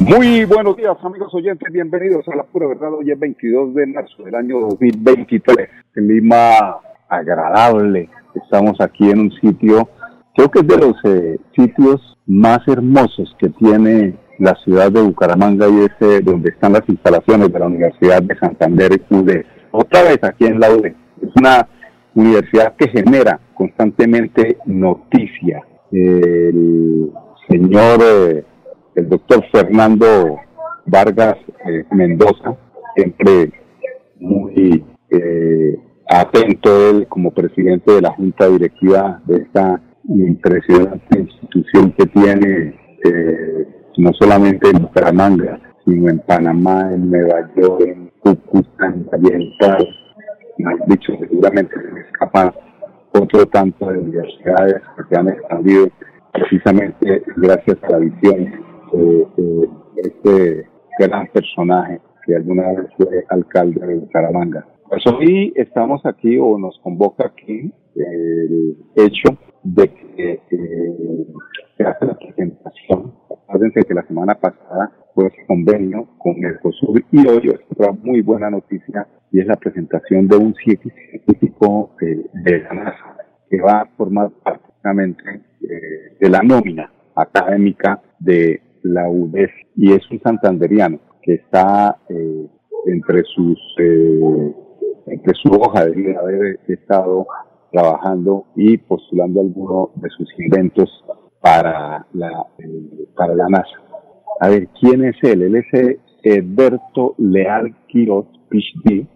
Muy buenos días, amigos oyentes. Bienvenidos a La Pura Verdad. Hoy es 22 de marzo del año 2023. Clima agradable. Estamos aquí en un sitio, creo que es de los eh, sitios más hermosos que tiene la ciudad de Bucaramanga y es eh, donde están las instalaciones de la Universidad de Santander UD. Otra vez aquí en la UD. Es una universidad que genera constantemente noticia. El señor eh, el doctor Fernando Vargas eh, Mendoza, siempre muy eh, atento él como presidente de la Junta Directiva de esta impresionante institución que tiene eh, no solamente en Bucaramanga, sino en Panamá, en Nueva York, en Cúcuta, en Oriental, dicho, seguramente se me escapa otro tanto de universidades que han expandido precisamente gracias a la visión eh, eh, este gran personaje que alguna vez fue alcalde de Bucaramanga. Pues hoy estamos aquí o nos convoca aquí el hecho de que eh, se hace la presentación. Acuérdense que la semana pasada fue ese convenio con el COSUR y hoy otra muy buena noticia y es la presentación de un científico de, de la NASA que va a formar parte eh, de la nómina académica de la UDES y es un santanderiano que está eh, entre sus eh, entre su hoja de haber estado trabajando y postulando algunos de sus inventos para la eh, para la NASA. A ver, ¿quién es él? Él es Edberto Leal Quiroz, PhD,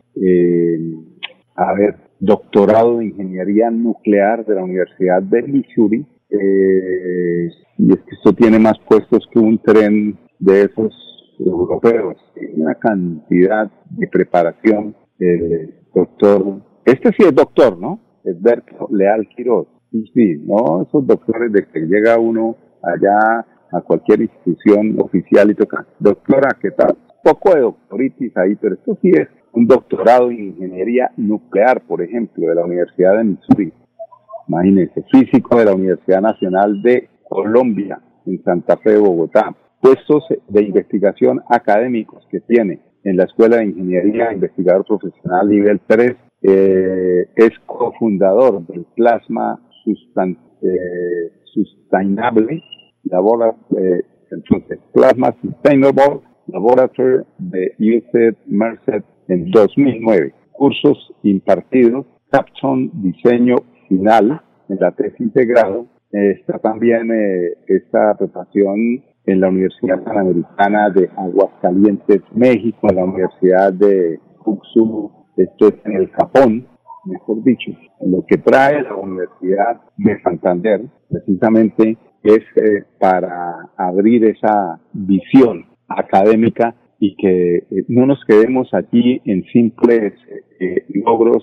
a ver, doctorado de Ingeniería Nuclear de la Universidad de Missouri, eh, y es que esto tiene más puestos que un tren de esos europeos. Una cantidad de preparación. Eh, doctor, este sí es doctor, ¿no? Edberto Leal Quiroz. Sí, sí, no esos doctores de que llega uno allá a cualquier institución oficial y toca, doctora, ¿qué tal? Poco de doctoritis ahí, pero esto sí es un doctorado en ingeniería nuclear, por ejemplo, de la Universidad de Missouri imagínense, físico de la Universidad Nacional de Colombia, en Santa Fe, Bogotá. Puestos de investigación académicos que tiene en la Escuela de Ingeniería, investigador profesional nivel 3, eh, es cofundador del Plasma eh, Sustainable eh, entonces, Plasma Sustainable Laboratory de UC Merced en 2009. Cursos impartidos, Capson Diseño final, en la tesis de grado, está también eh, esta preparación en la Universidad Panamericana de Aguascalientes, México, en la Universidad de Fuxu, esto es en el Japón, mejor dicho. Lo que trae la Universidad de Santander, precisamente, es eh, para abrir esa visión académica y que eh, no nos quedemos aquí en simples logros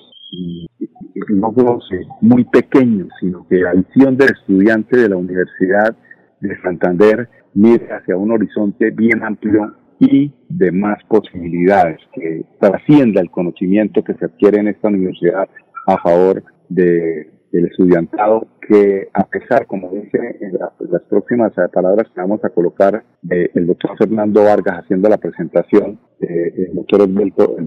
logros muy pequeños, sino que la visión del estudiante de la Universidad de Santander mire hacia un horizonte bien amplio y de más posibilidades, que trascienda el conocimiento que se adquiere en esta universidad a favor de, del estudiantado, que a pesar, como dice en, las próximas palabras que vamos a colocar, el doctor Fernando Vargas haciendo la presentación, el doctor Alberto,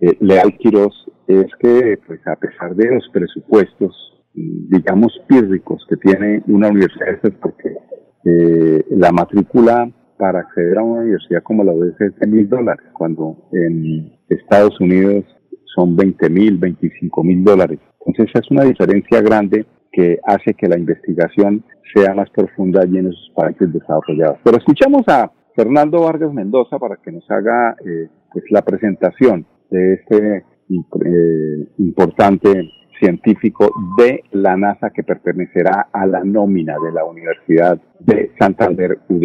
eh, Leal Quiroz es que, pues a pesar de los presupuestos, digamos, pírricos que tiene una universidad, porque eh, la matrícula para acceder a una universidad como la UDES es de mil dólares, cuando en Estados Unidos son 20 mil, 25 mil dólares. Entonces es una diferencia grande que hace que la investigación sea más profunda allí en esos países desarrollados. Pero escuchamos a Fernando Vargas Mendoza para que nos haga eh, pues la presentación de este eh, importante científico de la NASA que pertenecerá a la nómina de la Universidad de Santander UD.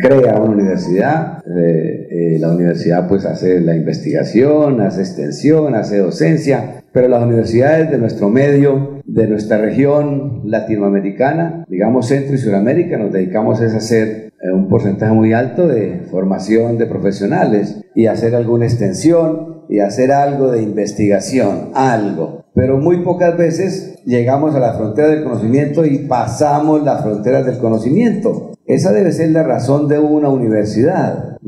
crea una universidad, eh, eh, la universidad pues hace la investigación, hace extensión, hace docencia, pero las universidades de nuestro medio, de nuestra región latinoamericana, digamos Centro y Sudamérica, nos dedicamos a hacer eh, un porcentaje muy alto de formación de profesionales y hacer alguna extensión y hacer algo de investigación, algo. Pero muy pocas veces llegamos a la frontera del conocimiento y pasamos las fronteras del conocimiento. Esa debe ser la razón de una universidad.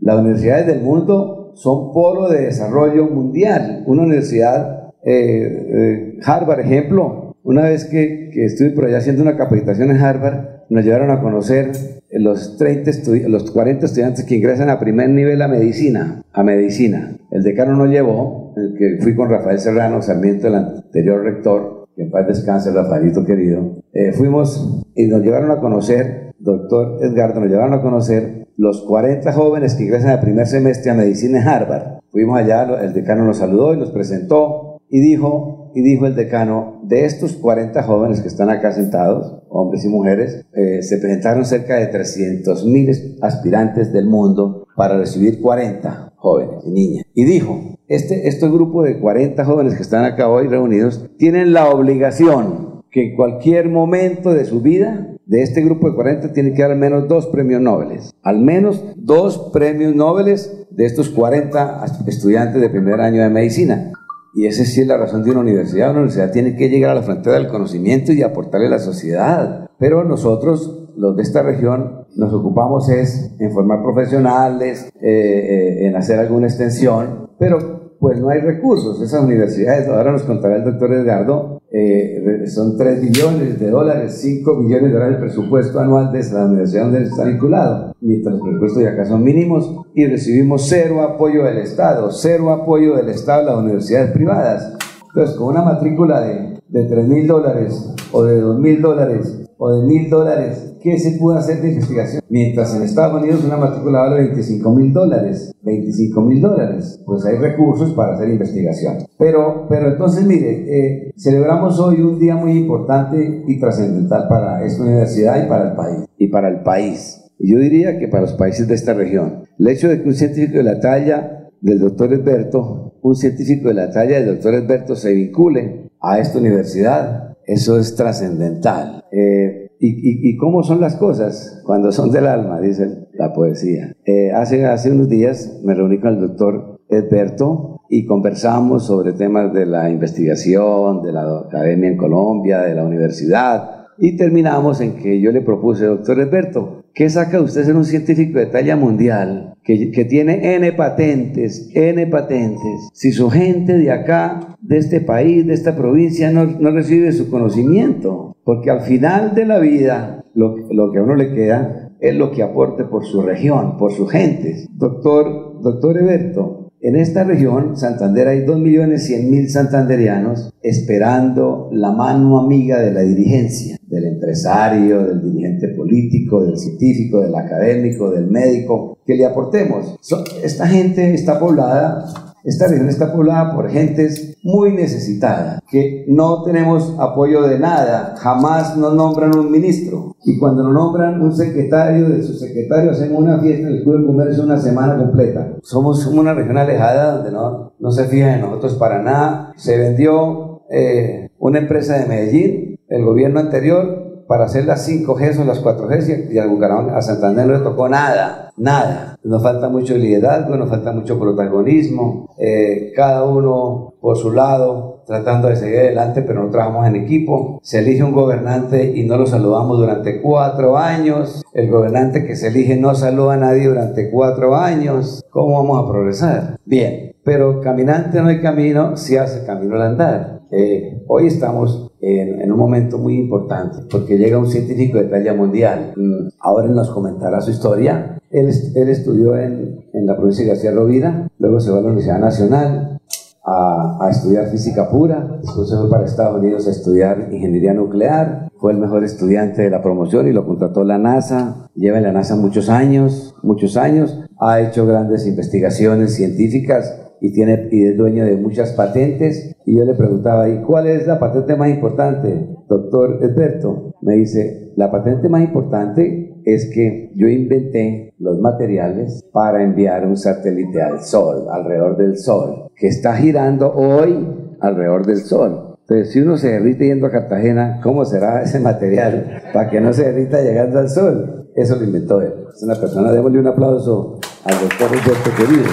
Las universidades del mundo son polo de desarrollo mundial. Una universidad, eh, eh, Harvard, ejemplo, una vez que, que, estuve por allá haciendo una capacitación en Harvard, nos llevaron a conocer los, 30 los 40 estudiantes que ingresan a primer nivel a medicina. A medicina. El decano nos llevó, que fui con Rafael Serrano, Sarmiento, el anterior rector, que en paz descanse, Rafaelito querido. Eh, fuimos y nos llevaron a conocer doctor Edgardo, nos llevaron a conocer los 40 jóvenes que ingresan al primer semestre a medicina en Harvard. Fuimos allá, el decano nos saludó y nos presentó y dijo, y dijo el decano, de estos 40 jóvenes que están acá sentados, hombres y mujeres, eh, se presentaron cerca de 300 mil aspirantes del mundo para recibir 40 jóvenes y niñas. Y dijo, este, este grupo de 40 jóvenes que están acá hoy reunidos tienen la obligación que en cualquier momento de su vida de este grupo de 40 tiene que dar al menos dos premios Nobel. Al menos dos premios Nobel de estos 40 estudiantes de primer año de medicina. Y esa sí es la razón de una universidad. Una universidad tiene que llegar a la frontera del conocimiento y aportarle a la sociedad. Pero nosotros, los de esta región, nos ocupamos es en formar profesionales, eh, eh, en hacer alguna extensión, pero pues no hay recursos. Esas universidades, ahora nos contará el doctor Edgardo, eh, son 3 billones de dólares, 5 billones de dólares el presupuesto anual de la universidad donde está vinculado, mientras los presupuestos de acá son mínimos y recibimos cero apoyo del Estado, cero apoyo del Estado a las universidades privadas. Entonces, con una matrícula de, de 3 mil dólares o de 2 mil dólares o de mil dólares, ¿qué se puede hacer de investigación? Mientras en Estados Unidos una matrícula vale 25 mil dólares, 25 mil dólares, pues hay recursos para hacer investigación. Pero, pero entonces, mire, eh, celebramos hoy un día muy importante y trascendental para esta universidad y para el país. Y para el país. Y yo diría que para los países de esta región. El hecho de que un científico de la talla del doctor Edberto, un científico de la talla del doctor Edberto se vincule a esta universidad, eso es trascendental. Eh, y, y, cómo son las cosas cuando son del alma? Dice la poesía. Eh, hace, hace unos días me reuní con el doctor Edberto y conversamos sobre temas de la investigación, de la academia en Colombia, de la universidad, y terminamos en que yo le propuse, doctor Edberto, ¿qué saca usted ser un científico de talla mundial que, que, tiene N patentes, N patentes? Si su gente de acá, de este país, de esta provincia, no, no recibe su conocimiento, porque al final de la vida, lo, lo que a uno le queda es lo que aporte por su región, por sus gentes. Doctor, doctor Eberto, en esta región, Santander, hay 2.100.000 santanderianos esperando la mano amiga de la dirigencia, del empresario, del dirigente político, del científico, del académico, del médico, que le aportemos. esta gente está poblada esta región está poblada por gentes muy necesitadas, que no tenemos apoyo de nada, jamás nos nombran un ministro. Y cuando nos nombran un secretario, de su secretario hacemos una fiesta en el Club de Comercio una semana completa. Somos una región alejada donde no, no se fijan en nosotros para nada. Se vendió eh, una empresa de Medellín, el gobierno anterior, para hacer las 5G o las 4G y a Bucaramanga, a Santander no le tocó nada, nada. Nos falta mucho liderazgo, nos falta mucho protagonismo, eh, cada uno por su lado tratando de seguir adelante, pero no trabajamos en equipo. Se elige un gobernante y no lo saludamos durante cuatro años. El gobernante que se elige no saluda a nadie durante cuatro años. ¿Cómo vamos a progresar? Bien, pero caminante no hay camino si hace camino al andar. Eh, hoy estamos en, un momento muy importante, porque llega un científico de talla mundial. Mm, ahora nos comentará su historia. Él, él estudió en, en, la provincia de García Rovira, luego se va a la Universidad Nacional a, a, estudiar física pura, después se fue para Estados Unidos a estudiar ingeniería nuclear, fue el mejor estudiante de la promoción y lo contrató la NASA, lleva en la NASA muchos años, muchos años, ha hecho grandes investigaciones científicas y, tiene, y es dueño de muchas patentes. Y yo le preguntaba, ¿y cuál es la patente más importante, doctor Edberto? Me dice, la patente más importante es que yo inventé los materiales para enviar un satélite al Sol, alrededor del Sol, que está girando hoy alrededor del Sol. Entonces, si uno se derrite yendo a Cartagena, ¿cómo será ese material para que no se derrita llegando al Sol? Eso lo inventó él. Es una persona, démosle un aplauso al doctor Roberto querido.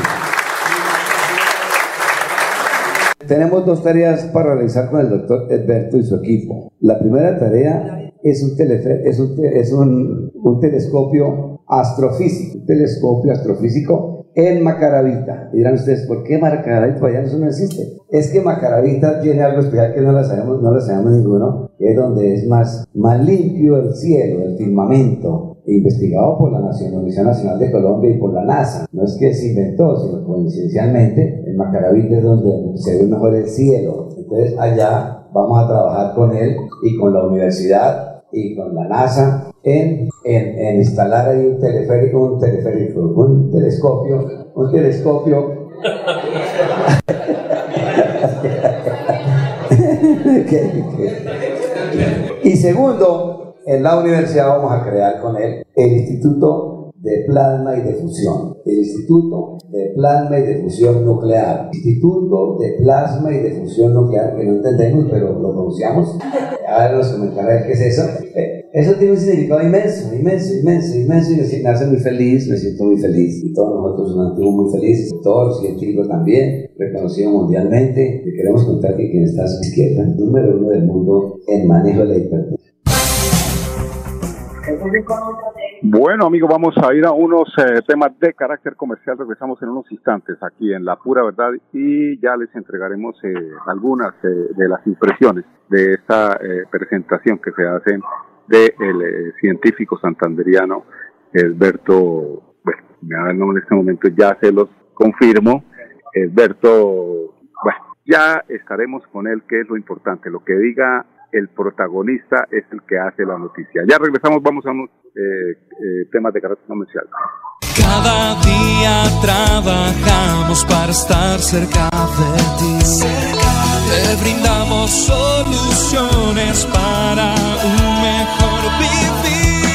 Tenemos dos tareas para realizar con el doctor Edberto y su equipo. La primera tarea es un, es un, es un, un telescopio astrofísico, un telescopio astrofísico en Macaravita. Y dirán ustedes, ¿por qué Macaravita? allá eso no existe. Es que Macaravita tiene algo especial que no lo sabemos, no lo sabemos ninguno, que es donde es más, más limpio el cielo, el firmamento, investigado por la Universidad Nacional de Colombia y por la NASA. No es que se inventó, sino coincidencialmente en Macaravita es donde se ve mejor el cielo. Entonces allá vamos a trabajar con él y con la universidad y con la NASA en, en, en instalar ahí un teleférico, un teleférico, un telescopio, un telescopio. y segundo, en la universidad vamos a crear con él el Instituto de Plasma y de Fusión, el Instituto de Plasma y de Fusión Nuclear, Instituto de Plasma y de Fusión Nuclear, que no entendemos, pero lo pronunciamos. Ahora nos comentará qué es eso. Eh, eso tiene un significado inmenso, inmenso, inmenso, inmenso, y me hace muy feliz, me siento muy feliz, y todos nosotros nos sentimos muy felices, sector científico también, reconocido mundialmente. Le queremos contar que quien está a su izquierda, número uno del mundo en manejo de la hipertensión bueno, amigos, vamos a ir a unos eh, temas de carácter comercial. Regresamos en unos instantes aquí en La Pura Verdad y ya les entregaremos eh, algunas eh, de las impresiones de esta presentación que se hacen del científico santanderiano Alberto, bueno, me da en este momento, ya se los confirmo. Alberto, bueno, ya estaremos con él, que es lo importante, lo que diga el protagonista es el que hace la noticia. Ya regresamos, vamos a unos eh, eh, temas de carácter comercial. Cada día trabajamos para estar cerca de ti. Te brindamos soluciones para un mejor vivir.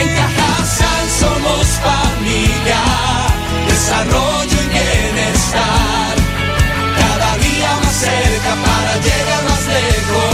En Cajasal somos familia, desarrollo y bienestar. Cada día más cerca para llegar más lejos.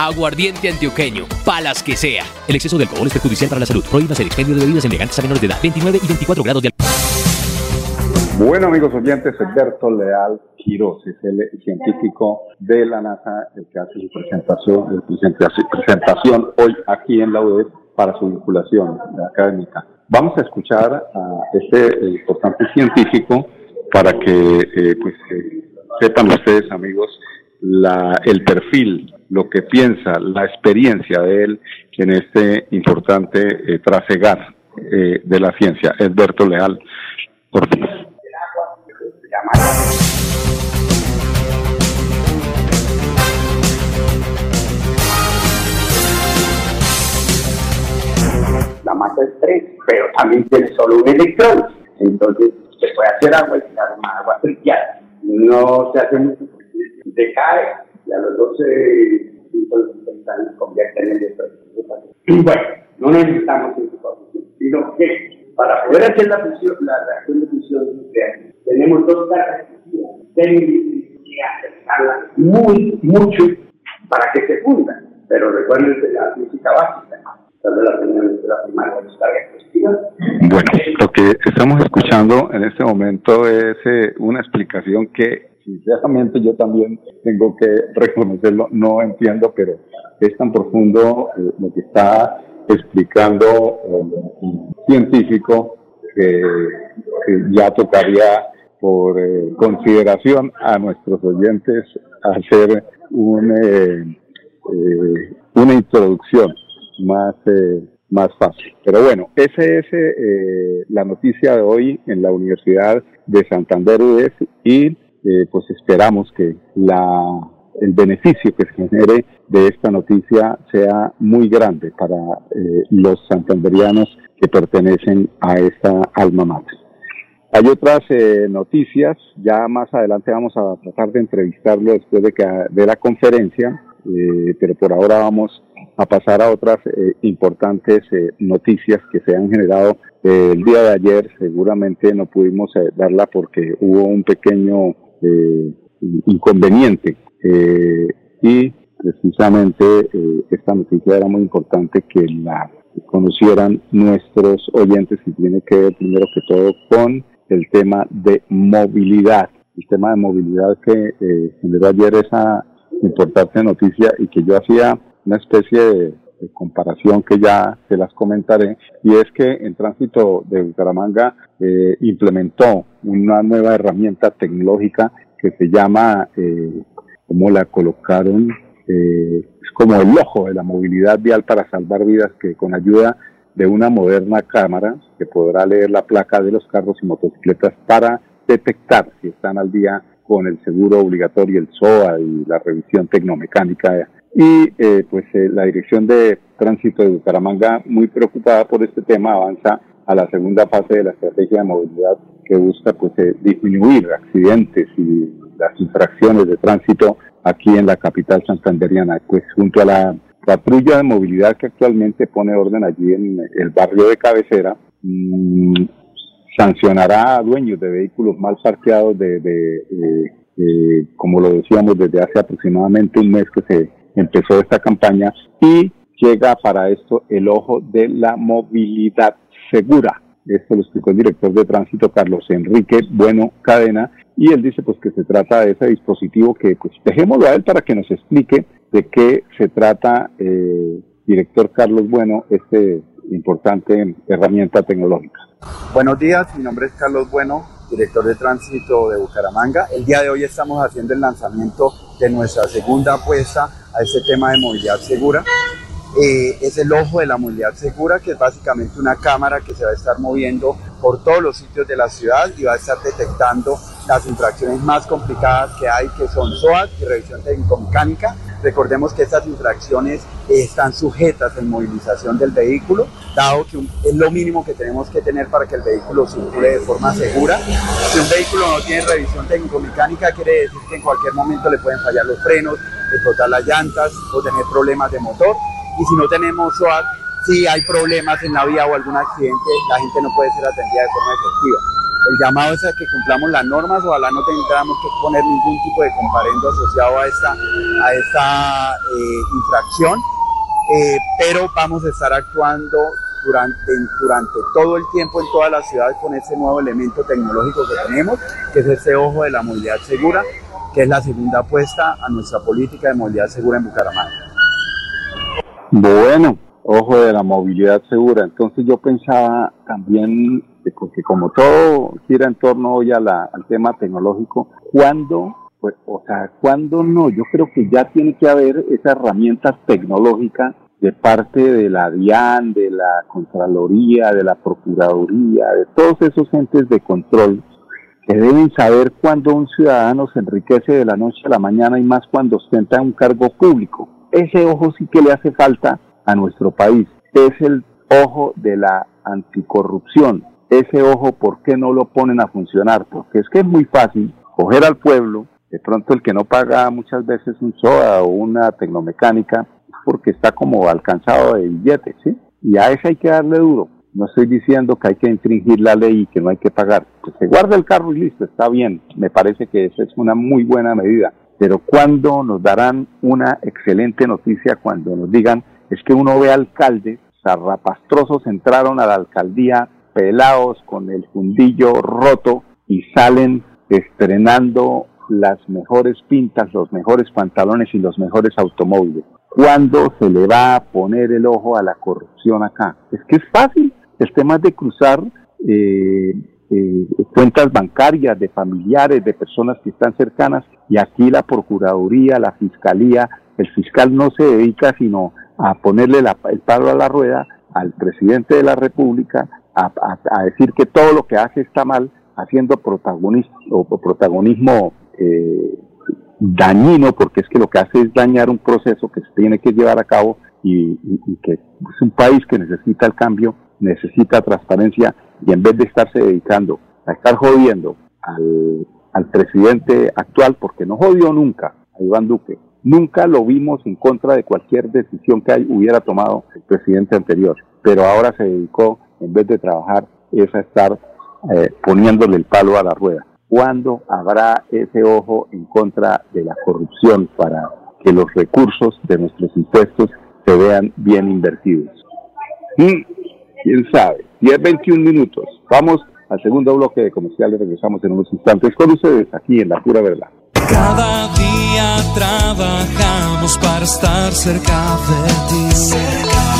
Aguardiente antioqueño, palas que sea. El exceso de alcohol es perjudicial para la salud. Prohíbas el expendio de bebidas elegantes a menores de edad, 29 y 24 grados de alcohol. Bueno, amigos oyentes, Alberto Leal Quiroz es el científico de la NASA, el que hace su presentación, presentación hoy aquí en la UDEP para su vinculación académica. Vamos a escuchar a este importante científico para que eh, pues, eh, sepan ustedes, amigos, la, el perfil, lo que piensa, la experiencia de él en este importante eh, trasegar de la ciencia. Edberto Leal Ortiz. La masa es 3, pero también tiene solo un electrón. Entonces, se puede hacer agua y se arma agua trillada. No se hace mucho decae y a los 12 se convierten en Y bueno, no necesitamos información, sino que para poder hacer la, fusión, la reacción de fusión nuclear tenemos dos características técnicas que acercarla muy, mucho para que se funda. Pero recuerden que la física básica, bueno, lo que estamos escuchando en este momento es eh, una explicación que sinceramente yo también tengo que reconocerlo, no entiendo, pero es tan profundo eh, lo que está explicando un científico que, ya tocaría por eh, consideración a nuestros oyentes hacer un, eh, eh, una introducción más, más fácil. Pero bueno, esa es la noticia de hoy en la Universidad de Santander UDES y pues esperamos que la el beneficio que se genere de esta noticia sea muy grande para los santanderianos que pertenecen a esta alma mater. Hay otras eh, noticias, ya más adelante vamos a tratar de entrevistarlo después de que de la conferencia, eh, pero por ahora vamos a pasar a otras eh, importantes noticias que se han generado el día de ayer. Seguramente no pudimos darla porque hubo un pequeño inconveniente y precisamente esta noticia era muy importante que la conocieran nuestros oyentes y tiene que ver primero que todo con el tema de movilidad. El tema de movilidad que eh, generó ayer esa importante noticia y que yo hacía una especie de, comparación que ya se las comentaré, y es que en tránsito de Bucaramanga eh, implementó una nueva herramienta tecnológica que se llama, eh, como la colocaron, eh, es como el ojo de la movilidad vial para salvar vidas, que con ayuda de una moderna cámara que podrá leer la placa de los carros y motocicletas para detectar si están al día con el seguro obligatorio, el SOA y la revisión tecnomecánica. Y eh, pues eh, la Dirección de Tránsito de Bucaramanga, muy preocupada por este tema, avanza a la segunda fase de la estrategia de movilidad que busca pues eh, disminuir accidentes y las infracciones de tránsito aquí en la capital santanderiana, pues junto a la patrulla de movilidad que actualmente pone orden allí en el barrio de cabecera, mm, sancionará a dueños de vehículos mal parqueados de, de, como lo decíamos, desde hace aproximadamente un mes que se empezó esta campaña y llega para esto el ojo de la movilidad segura. Esto lo explicó el director de tránsito Carlos Enrique Bueno Cadena y él dice pues que se trata de ese dispositivo que pues dejémoslo a él para que nos explique de qué se trata, eh, director Carlos Bueno, este importante herramienta tecnológica. Buenos días, mi nombre es Carlos Bueno, director de tránsito de Bucaramanga. El día de hoy estamos haciendo el lanzamiento de nuestra segunda apuesta a este tema de movilidad segura. Eh, es el ojo de la movilidad segura, que es básicamente una cámara que se va a estar moviendo por todos los sitios de la ciudad y va a estar detectando las infracciones más complicadas que hay, que son SOAT y revisión técnico-mecánica. Recordemos que estas infracciones están sujetas a inmovilización del vehículo, dado que es lo mínimo que tenemos que tener para que el vehículo circule de forma segura. Si un vehículo no tiene revisión técnico-mecánica, quiere decir que en cualquier momento le pueden fallar los frenos, explotar las llantas o tener problemas de motor. Y si no tenemos SOAT, si hay problemas en la vía o algún accidente, la gente no puede ser atendida de forma efectiva. El llamado es a que cumplamos las normas, ojalá no tengamos que poner ningún tipo de comparendo asociado a esta, a esta eh, infracción, eh, pero vamos a estar actuando durante, durante todo el tiempo en toda la ciudad con ese nuevo elemento tecnológico que tenemos, que es ese ojo de la movilidad segura, que es la segunda apuesta a nuestra política de movilidad segura en Bucaramanga. Bueno, ojo de la movilidad segura. Entonces yo pensaba también, porque como todo gira en torno hoy al tema tecnológico, ¿cuándo, pues, o sea, cuándo no? Yo creo que ya tiene que haber esa herramienta tecnológica de parte de la DIAN, de la Contraloría, de la Procuraduría, de todos esos entes de control que deben saber cuándo un ciudadano se enriquece de la noche a la mañana y más cuando ostenta un cargo público. Ese ojo sí que le hace falta a nuestro país. Es el ojo de la anticorrupción. Ese ojo, ¿por qué no lo ponen a funcionar? Porque es que es muy fácil coger al pueblo, de pronto el que no paga muchas veces un SOA o una tecnomecánica, porque está como alcanzado de billetes, ¿sí? Y a ese hay que darle duro. No estoy diciendo que hay que infringir la ley y que no hay que pagar. Se guarde el carro y listo, está bien. Me parece que esa es una muy buena medida. Pero ¿cuándo nos darán una excelente noticia? Cuando nos digan, es que uno ve alcaldes, zarrapastrosos entraron a la alcaldía pelados con el fundillo roto y salen estrenando las mejores pintas, los mejores pantalones y los mejores automóviles. ¿Cuándo se le va a poner el ojo a la corrupción acá? Es que es fácil. El tema es de cruzar eh, eh, cuentas bancarias de familiares, de personas que están cercanas, y aquí la Procuraduría, la Fiscalía, el fiscal no se dedica sino a ponerle el palo a la rueda al presidente de la República, a, decir que todo lo que hace está mal, haciendo protagonismo, o protagonismo eh, dañino, porque es que lo que hace es dañar un proceso que se tiene que llevar a cabo y, que es un país que necesita el cambio, necesita transparencia y en vez de estarse dedicando a estar jodiendo al, al presidente actual, porque no jodió nunca a Iván Duque, nunca lo vimos en contra de cualquier decisión que hubiera tomado el presidente anterior, pero ahora se dedicó, en vez de trabajar, es a estar eh, poniéndole el palo a la rueda. ¿Cuándo habrá ese ojo en contra de la corrupción para que los recursos de nuestros impuestos se vean bien invertidos? Mm, ¿Quién sabe? 10, 21 minutos. Vamos al segundo bloque de comerciales. Regresamos en unos instantes con ustedes aquí en La Pura Verdad. Cada día trabajamos para estar cerca de ti.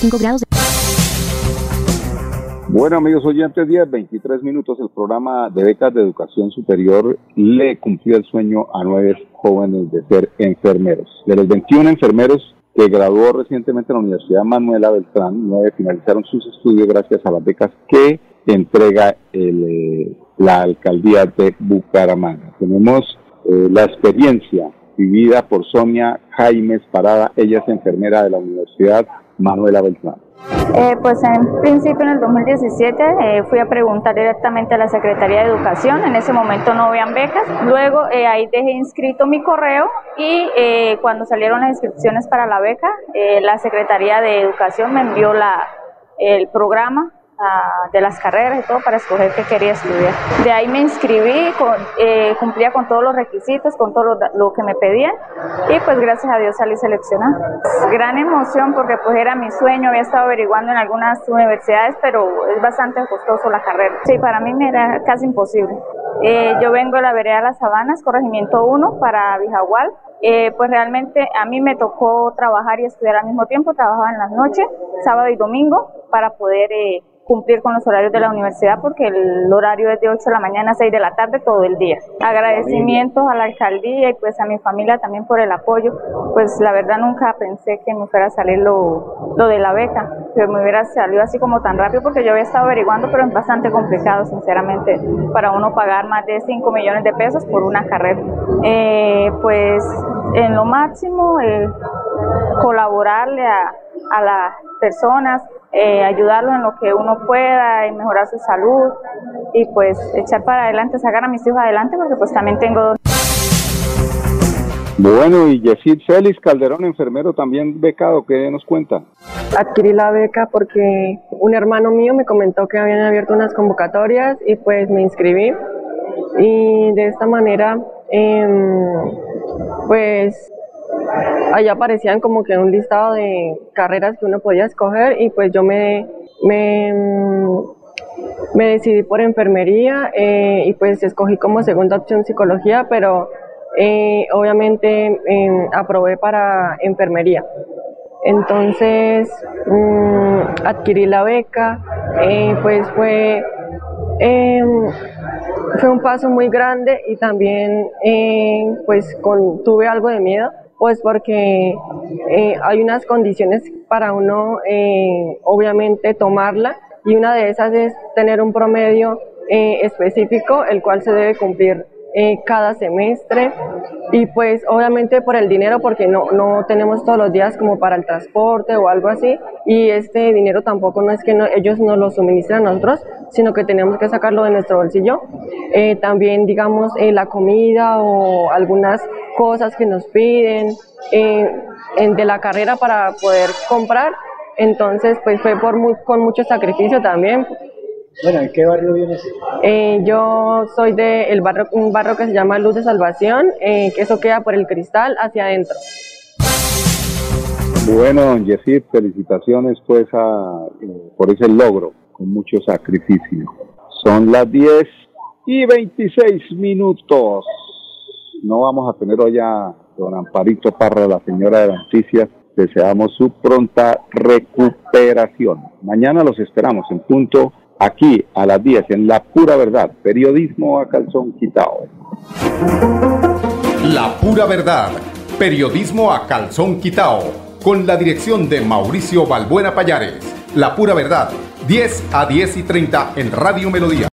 grados. Bueno, amigos oyentes, 10, 23 minutos. El programa de becas de educación superior le cumplió el sueño a nueve jóvenes de ser enfermeros. De los 21 enfermeros que graduó recientemente en la Universidad Manuela Beltrán, nueve finalizaron sus estudios gracias a las becas que entrega eh, la alcaldía de Bucaramanga. Tenemos eh, la experiencia vivida por Sonia Jaimes Parada, ella es enfermera de la Universidad Manuela Beltrán. Eh, pues en principio en el 2017 eh, fui a preguntar directamente a la Secretaría de Educación, en ese momento no habían becas, luego eh, ahí dejé inscrito mi correo y cuando salieron las inscripciones para la beca, la Secretaría de Educación me envió la, el programa de las carreras y todo para escoger qué quería estudiar. De ahí me inscribí, eh, cumplía con todos los requisitos, con todo lo, que me pedían y pues gracias a Dios salí seleccionada. Gran emoción porque pues era mi sueño, había estado averiguando en algunas universidades, pero es bastante costoso la carrera. Sí, para mí me era casi imposible. Eh, yo vengo de la vereda Las Sabanas, corregimiento 1 para Bijagual. Eh, pues realmente a mí me tocó trabajar y estudiar al mismo tiempo, trabajaba en las noches, sábado y domingo, para poder cumplir con los horarios de la universidad porque el horario es de 8 de la mañana a 6 de la tarde todo el día. Agradecimientos a la alcaldía y pues a mi familia también por el apoyo. Pues la verdad nunca pensé que me fuera a salir lo, lo de la beca, que me hubiera salido así como tan rápido porque yo había estado averiguando, pero es bastante complicado sinceramente para uno pagar más de 5 millones de pesos por una carrera. Eh, pues en lo máximo eh, colaborarle a, a las personas eh, ayudarlos en lo que uno pueda y mejorar su salud y pues echar para adelante, sacar a mis hijos adelante porque pues también tengo dos. Bueno, y Yesid Félix Calderón, enfermero, también becado, ¿qué nos cuenta? Adquirí la beca porque un hermano mío me comentó que habían abierto unas convocatorias y pues me inscribí y de esta manera eh, pues ahí aparecían como que un listado de carreras que uno podía escoger y pues yo me, me, me decidí por enfermería eh, y pues escogí como segunda opción psicología, pero eh, obviamente em, aprobé para enfermería. Entonces mm, adquirí la beca, eh, pues fue, em, fue un paso muy grande y también pues tuve algo de miedo pues porque eh, hay unas condiciones para uno eh, obviamente tomarla y una de esas es tener un promedio eh, específico el cual se debe cumplir eh, cada semestre y pues obviamente por el dinero porque no, no tenemos todos los días como para el transporte o algo así y este dinero tampoco no es que ellos nos lo suministran a nosotros sino que tenemos que sacarlo de nuestro bolsillo. Eh, también digamos eh, la comida o algunas cosas que nos piden de la carrera para poder comprar. Entonces pues fue por con mucho sacrificio también bueno, ¿en qué barrio vienes? Eh, yo soy de el barrio, un barrio que se llama Luz de Salvación, eh, que eso queda por el cristal hacia adentro. Bueno, don Yesid, felicitaciones pues a, eh, por ese logro, con mucho sacrificio. Son las 10 y 26 minutos. No vamos a tener hoy a don Amparito Parra, la señora de las noticias. Deseamos su pronta recuperación. Mañana los esperamos en punto aquí a las 10 en La Pura Verdad, periodismo a calzón quitado. La Pura Verdad, periodismo a calzón quitado, con la dirección de Mauricio Balbuena Payares. La Pura Verdad, 10 a 10 y 30 en Radio Melodía.